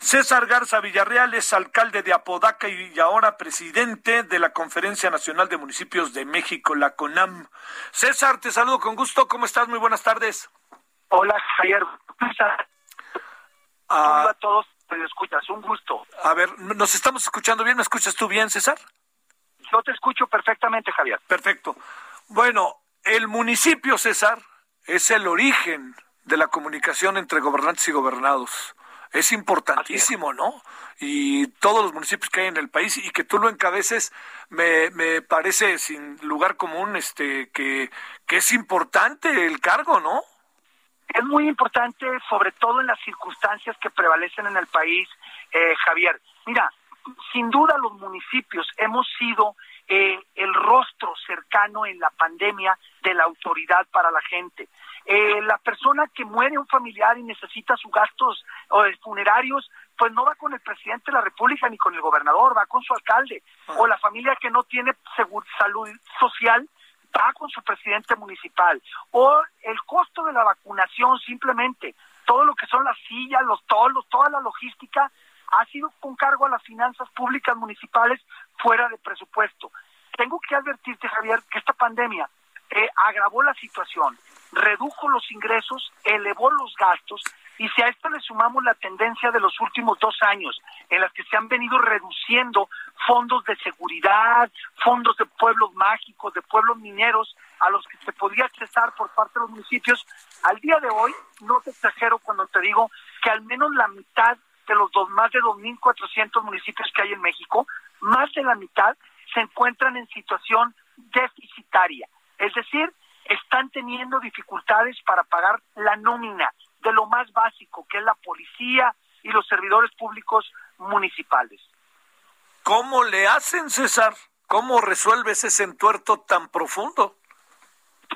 César Garza Villarreal es alcalde de Apodaca y ahora presidente de la Conferencia Nacional de Municipios de México, la CONAM. César, te saludo con gusto. ¿Cómo estás? Muy buenas tardes. Hola, Javier. Ah, Hola a todos. Me escuchas, un gusto. a ver, ¿nos estamos escuchando bien? ¿Me escuchas tú bien, César? Yo te escucho perfectamente, Javier. Perfecto. Bueno, el municipio, César, es el origen de la comunicación entre gobernantes y gobernados. Es importantísimo, ¿no? Y todos los municipios que hay en el país y que tú lo encabeces, me, me parece sin lugar común este que, que es importante el cargo, ¿no? Es muy importante, sobre todo en las circunstancias que prevalecen en el país, eh, Javier. Mira, sin duda los municipios hemos sido eh, el rostro en la pandemia de la autoridad para la gente. Eh, la persona que muere un familiar y necesita sus gastos eh, funerarios, pues no va con el presidente de la República ni con el gobernador, va con su alcalde. O la familia que no tiene salud social, va con su presidente municipal. O el costo de la vacunación, simplemente, todo lo que son las sillas, los tolos, toda la logística, ha sido con cargo a las finanzas públicas municipales fuera de presupuesto. Tengo que advertirte, Javier, que esta pandemia eh, agravó la situación, redujo los ingresos, elevó los gastos, y si a esto le sumamos la tendencia de los últimos dos años, en las que se han venido reduciendo fondos de seguridad, fondos de pueblos mágicos, de pueblos mineros, a los que se podía accesar por parte de los municipios, al día de hoy, no te exagero cuando te digo que al menos la mitad de los dos, más de 2.400 municipios que hay en México, más de la mitad se encuentran en situación deficitaria. Es decir, están teniendo dificultades para pagar la nómina de lo más básico, que es la policía y los servidores públicos municipales. ¿Cómo le hacen, César? ¿Cómo resuelves ese entuerto tan profundo?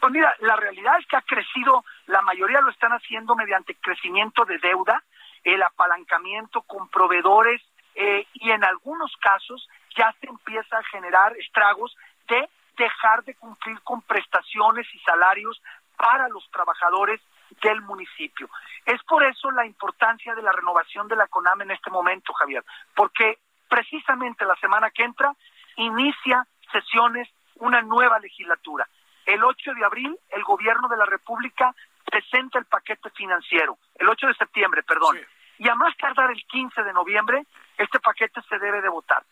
Pues mira, la realidad es que ha crecido, la mayoría lo están haciendo mediante crecimiento de deuda, el apalancamiento con proveedores eh, y en algunos casos ya se empieza a generar estragos de dejar de cumplir con prestaciones y salarios para los trabajadores del municipio. Es por eso la importancia de la renovación de la CONAM en este momento, Javier, porque precisamente la semana que entra inicia sesiones una nueva legislatura. El 8 de abril el gobierno de la República presenta el paquete financiero, el 8 de septiembre, perdón, y a más tardar el 15 de noviembre este paquete se debe de votar.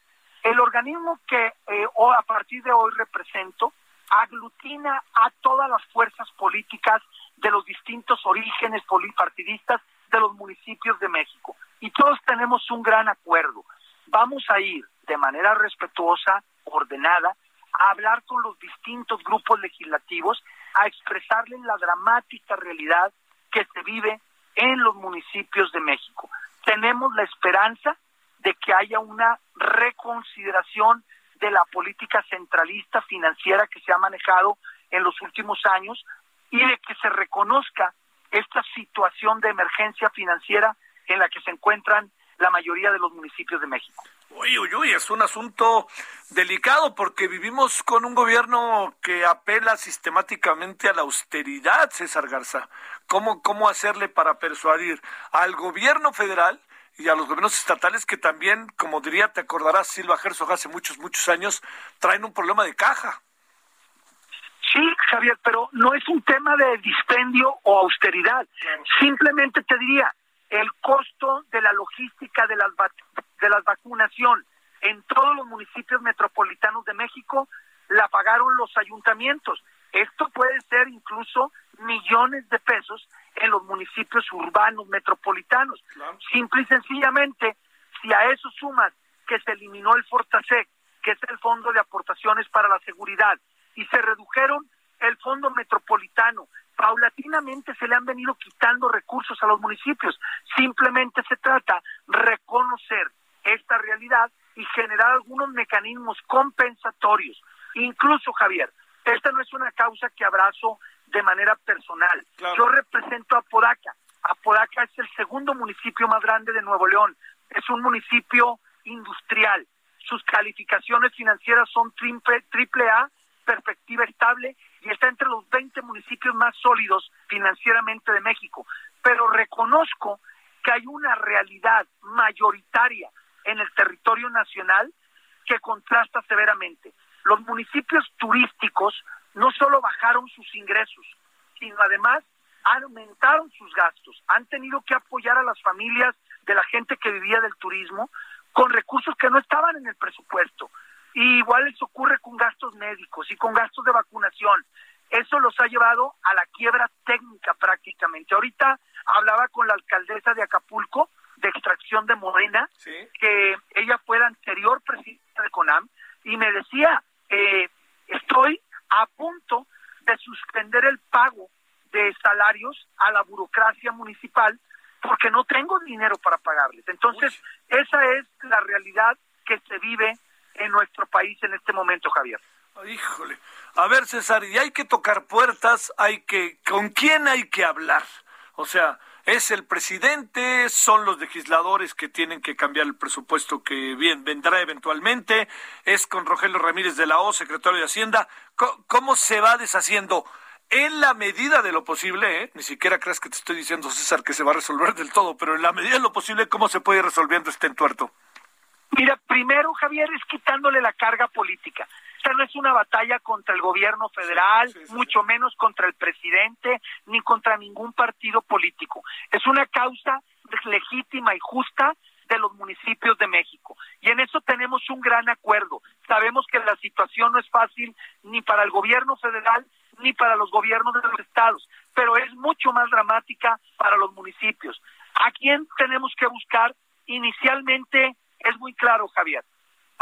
El organismo que eh, a partir de hoy represento aglutina a todas las fuerzas políticas de los distintos orígenes polipartidistas de los municipios de México. Y todos tenemos un gran acuerdo. Vamos a ir de manera respetuosa, ordenada, a hablar con los distintos grupos legislativos, a expresarles la dramática realidad que se vive en los municipios de México. Tenemos la esperanza de que haya una reconsideración de la política centralista financiera que se ha manejado en los últimos años y de que se reconozca esta situación de emergencia financiera en la que se encuentran la mayoría de los municipios de México. Uy, uy, uy, es un asunto delicado porque vivimos con un gobierno que apela sistemáticamente a la austeridad, César Garza. ¿Cómo, cómo hacerle para persuadir al gobierno federal y a los gobiernos estatales que también, como diría, te acordarás, Silva Herzog hace muchos, muchos años, traen un problema de caja? Sí, Javier, pero no es un tema de dispendio o austeridad. Simplemente te diría, el costo de la logística de las, vac- de las vacunación en todos los municipios metropolitanos de México la pagaron los ayuntamientos. Esto puede ser incluso millones de pesos en los municipios urbanos metropolitanos. Simple y sencillamente, si a eso sumas que se eliminó el Fortasec, que es el Fondo de Aportaciones para la Seguridad, y se redujeron el Fondo Metropolitano, paulatinamente se le han venido quitando recursos a los municipios. Simplemente se trata de reconocer esta realidad y generar algunos mecanismos compensatorios. Incluso, Javier, esta no es una causa que abrazo de manera personal. Yo represento a Podaca. Apodaca es el segundo municipio más grande de Nuevo León. Es un municipio industrial. Sus calificaciones financieras son triple, triple A, perspectiva estable, y está entre los 20 municipios más sólidos financieramente de México. Pero reconozco que hay una realidad mayoritaria en el territorio nacional que contrasta severamente. Los municipios turísticos no solo bajaron sus ingresos, sino además aumentaron sus gastos, han tenido que apoyar a las familias de la gente que vivía del turismo con recursos que no estaban en el presupuesto. Y igual eso ocurre con gastos médicos y con gastos de vacunación. Eso los ha llevado a la quiebra técnica prácticamente. Ahorita hablaba con la alcaldesa de Acapulco de extracción de Morena, que ella fue la anterior presidenta de CONAM, y me decía, eh, estoy a punto de suspender el pago de salarios a la burocracia municipal porque no tengo dinero para pagarles. Entonces, esa es la realidad que se vive en nuestro país en este momento, Javier. Híjole. A ver, César, y hay que tocar puertas, hay que ¿con quién hay que hablar? O sea, es el presidente, son los legisladores que tienen que cambiar el presupuesto que bien vendrá eventualmente, es con Rogelio Ramírez de la O, secretario de Hacienda. ¿Cómo, se va deshaciendo? En la medida de lo posible, ¿eh? ni siquiera creas que te estoy diciendo, César, que se va a resolver del todo, pero en la medida de lo posible, ¿cómo se puede ir resolviendo este entuerto? Mira, primero, Javier, es quitándole la carga política. Esta no es una batalla contra el gobierno federal, mucho menos contra el presidente, ni contra ningún partido político. Es una causa legítima y justa de los municipios de México. Y en eso tenemos un gran acuerdo. Sabemos que la situación no es fácil ni para el gobierno federal ni para los gobiernos de los estados, pero es mucho más dramática para los municipios. ¿A quién tenemos que buscar? Inicialmente es muy claro, Javier.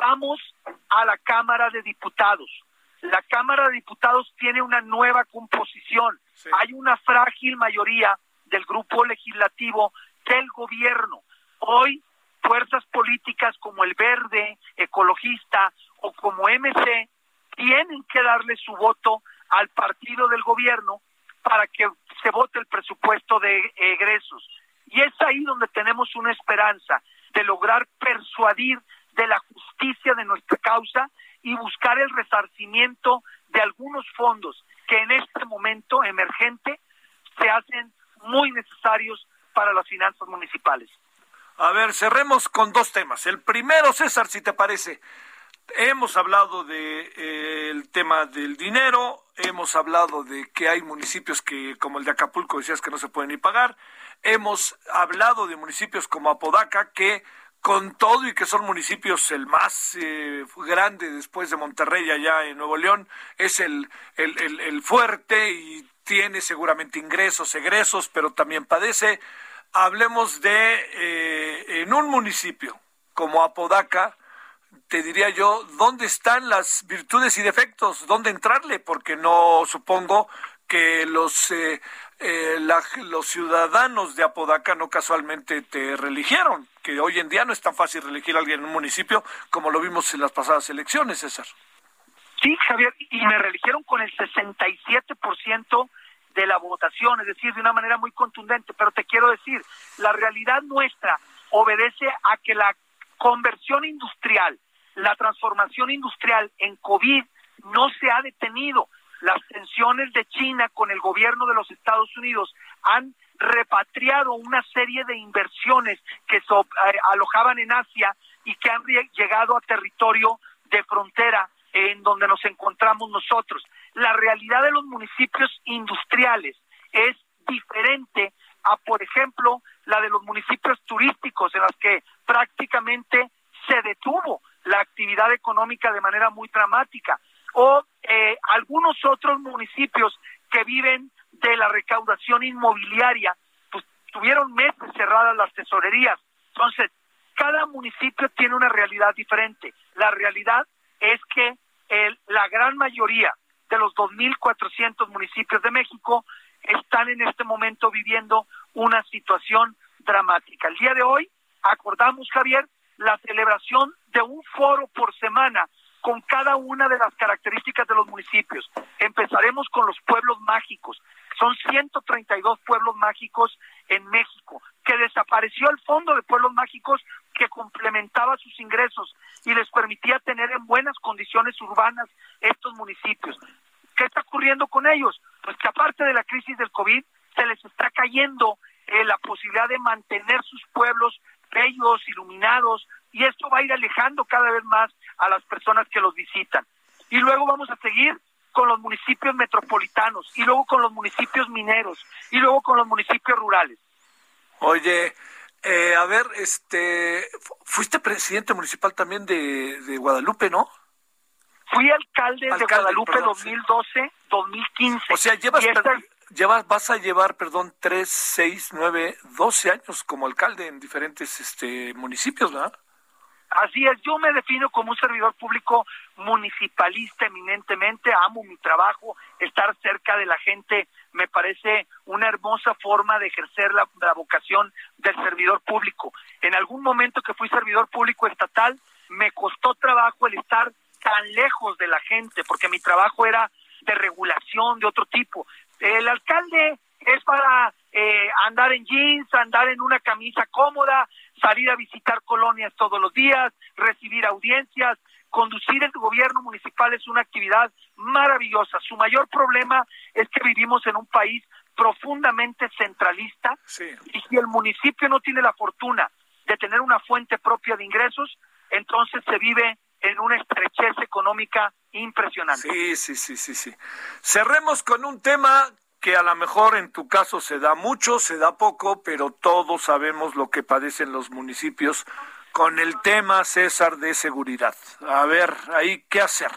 Vamos a la Cámara de Diputados. La Cámara de Diputados tiene una nueva composición. Hay una frágil mayoría del grupo legislativo del gobierno. Hoy, fuerzas políticas como el Verde, Ecologista o como MC tienen que darle su voto al partido del gobierno para que se vote el presupuesto de egresos. Y es ahí donde tenemos una esperanza de lograr persuadir de la justicia de nuestra causa y buscar el resarcimiento de algunos fondos que en este momento emergente se hacen muy necesarios para las finanzas municipales. A ver, cerremos con dos temas. El primero, César, si te parece, hemos hablado del de, eh, tema del dinero, hemos hablado de que hay municipios que, como el de Acapulco, decías que no se pueden ni pagar, hemos hablado de municipios como Apodaca que con todo y que son municipios el más eh, grande después de Monterrey allá en Nuevo León, es el, el, el, fuerte y tiene seguramente ingresos, egresos, pero también padece. Hablemos de eh, en un municipio como Apodaca, te diría yo, ¿dónde están las virtudes y defectos? ¿Dónde entrarle? Porque no supongo que los eh, eh, los ciudadanos de Apodaca no casualmente te religieron, que hoy en día no es tan fácil reelegir a alguien en un municipio como lo vimos en las pasadas elecciones, César. Sí, Javier, y me reeligieron con el 67% de la votación, es decir, de una manera muy contundente, pero te quiero decir, la realidad nuestra obedece a que la conversión industrial, la transformación industrial en COVID no se ha detenido las tensiones de China con el gobierno de los Estados Unidos han repatriado una serie de inversiones que eh, alojaban en Asia y que han llegado a territorio de frontera en donde nos encontramos nosotros. La realidad de los municipios industriales es diferente a, por ejemplo, la de los municipios turísticos en las que prácticamente se detuvo la actividad económica de manera muy dramática o eh, algunos otros municipios que viven de la recaudación inmobiliaria, pues tuvieron meses cerradas las tesorerías. Entonces, cada municipio tiene una realidad diferente. La realidad es que la gran mayoría de los 2.400 municipios de México están en este momento viviendo una situación dramática. El día de hoy acordamos, Javier, la celebración de un foro por semana con cada una de las características de los municipios. Empezaremos con los pueblos mágicos. Son 132 pueblos mágicos en México, que desapareció el fondo de pueblos mágicos que complementaba sus ingresos y les permitía tener en buenas condiciones urbanas estos municipios. ¿Qué está ocurriendo con ellos? Pues que aparte de la crisis del COVID, se les está cayendo eh, la posibilidad de mantener sus pueblos bellos, iluminados, y esto va a ir alejando cada vez más a las personas que los visitan. Y luego vamos a seguir con los municipios metropolitanos, y luego con los municipios mineros, y luego con los municipios rurales. Oye, eh, a ver, este, fuiste presidente municipal también de, Guadalupe, ¿no? Fui alcalde, de Guadalupe 2012-2015. O sea, llevas, llevas, vas a llevar, perdón, tres, seis, nueve, doce años como alcalde en diferentes este, municipios, ¿verdad? Así es, yo me defino como un servidor público municipalista eminentemente, amo mi trabajo, estar cerca de la gente me parece una hermosa forma de ejercer la, vocación del servidor público. En algún momento que fui servidor público estatal, me costó trabajo el estar tan lejos de la gente, porque mi trabajo era de regulación de otro tipo. El alcalde es para eh, andar en jeans, andar en una camisa cómoda, salir a visitar colonias todos los días, recibir audiencias, conducir el gobierno municipal es una actividad maravillosa. Su mayor problema es que vivimos en un país profundamente centralista y si el municipio no tiene la fortuna de tener una fuente propia de ingresos, entonces se vive en una estrechez económica impresionante. Sí, sí, sí, sí, sí. Cerremos con un tema que a lo mejor en tu caso se da mucho, se da poco, pero todos sabemos lo que padecen los municipios con el tema, César, de seguridad. A ver, ahí, ¿qué hacer?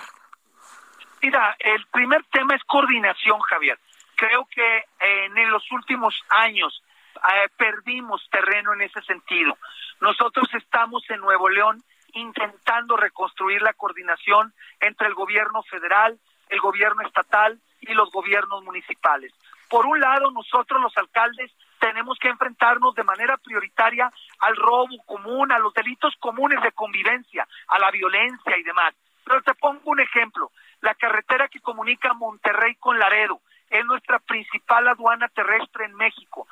Mira, el primer tema es coordinación, Javier. Creo que en los últimos años eh, perdimos terreno en ese sentido. Nosotros estamos en Nuevo León intentando reconstruir la coordinación entre el gobierno federal, el gobierno estatal y los gobiernos municipales. Por un lado, nosotros los alcaldes tenemos que enfrentarnos de manera prioritaria al robo común, a los delitos comunes de convivencia, a la violencia y demás. Pero te pongo un ejemplo. La carretera que comunica Monterrey con Laredo es nuestra principal aduana terrestre en México.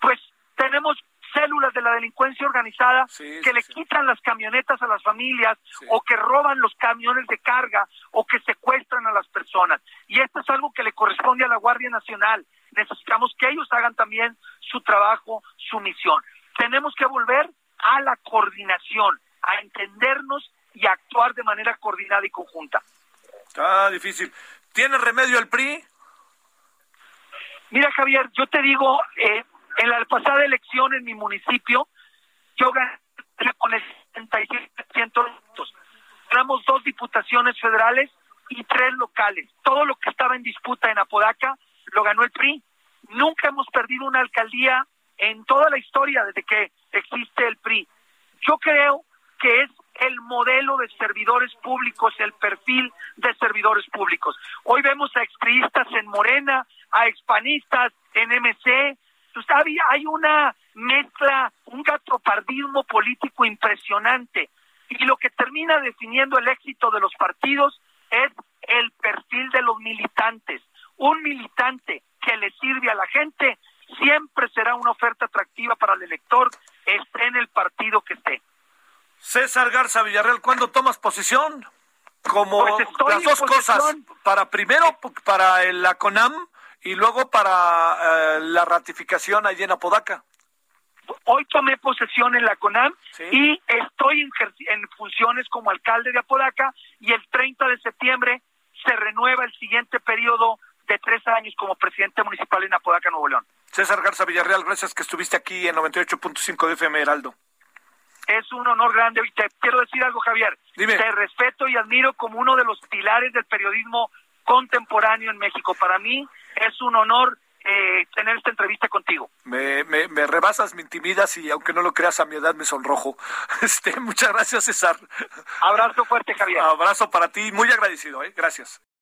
Pues tenemos células de la delincuencia organizada que le quitan las camionetas a las familias o que roban los camiones de carga o que secuestran a las personas. Y esto es algo que le corresponde a la Guardia Nacional. Necesitamos que ellos hagan también su trabajo, su misión. Tenemos que volver a la coordinación, a entendernos y a actuar de manera coordinada y conjunta. Está difícil. ¿Tiene remedio el PRI? Mira, Javier, yo te digo, eh, en la pasada elección en mi municipio, yo gané con el 77% de votos. Ganamos dos diputaciones federales y tres locales. Todo lo que estaba en disputa en Apodaca lo ganó el PRI. Nunca hemos perdido una alcaldía en toda la historia desde que existe el PRI. Yo creo que es el modelo de servidores públicos, el perfil de servidores públicos. Hoy vemos a expriistas en Morena, a expanistas en MC, hay una mezcla, un gatopardismo político impresionante. Y lo que termina definiendo el éxito de los partidos es el perfil de los militantes. Un militante que le sirve a la gente siempre será una oferta atractiva para el elector, esté en el partido que esté. César Garza Villarreal, ¿cuándo tomas posición? Como pues las dos cosas, para primero para la CONAM y luego para eh, la ratificación allí en Apodaca. Hoy tomé posesión en la CONAM y estoy en, en, funciones como alcalde de Apodaca y el 30 de septiembre se renueva el siguiente periodo de tres años como presidente municipal en Apodaca, Nuevo León. César Garza Villarreal, gracias que estuviste aquí en 98.5 de FM Heraldo. Es un honor grande y te quiero decir algo, Javier. Dime. Te respeto y admiro como uno de los pilares del periodismo contemporáneo en México. Para mí es un honor eh, tener esta entrevista contigo. Me, me, me, rebasas, me intimidas y aunque no lo creas a mi edad me sonrojo. Este, muchas gracias, César. Abrazo fuerte, Javier. Abrazo para ti, muy agradecido, ¿eh? Gracias.